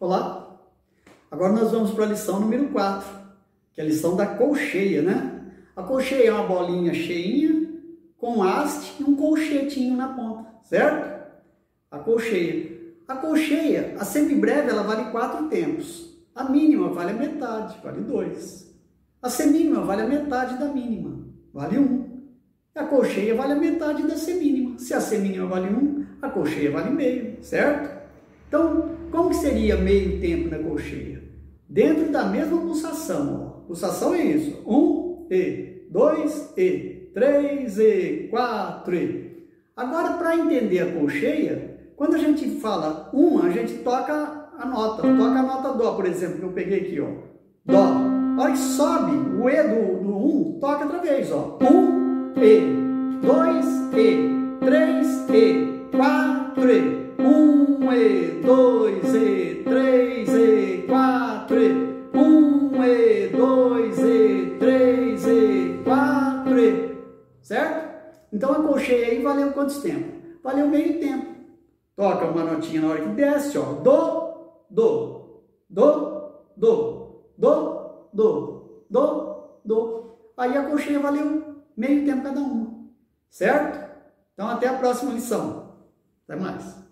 Olá! Agora nós vamos para a lição número 4, que é a lição da colcheia, né? A colcheia é uma bolinha cheinha com haste e um colchetinho na ponta, certo? A colcheia. A colcheia, a semibreve, ela vale quatro tempos. A mínima vale a metade, vale dois. A semínima vale a metade da mínima, vale um. A colcheia vale a metade da semínima. Se a semínima vale um, a colcheia vale meio, certo? Então, como seria meio tempo na colcheia? Dentro da mesma pulsação. Ó. Pulsação é isso. Um E, dois E, três E, quatro E. Agora, para entender a colcheia, quando a gente fala uma, a gente toca a nota. Toca a nota Dó, por exemplo, que eu peguei aqui, ó. Dó. A hora que sobe o E do, do um, toca outra vez, ó. Um E, dois E, três E, quatro E. Um E, dois E, três E, quatro E. Um E, dois E, três E, quatro E. Certo? Então a colcheia aí valeu quantos tempos? Valeu meio tempo. Toca uma notinha na hora que desce, ó. Do, do, do, do, do, do, do, do. Aí a colcheia valeu meio tempo cada uma. Certo? Então até a próxima lição. Até mais.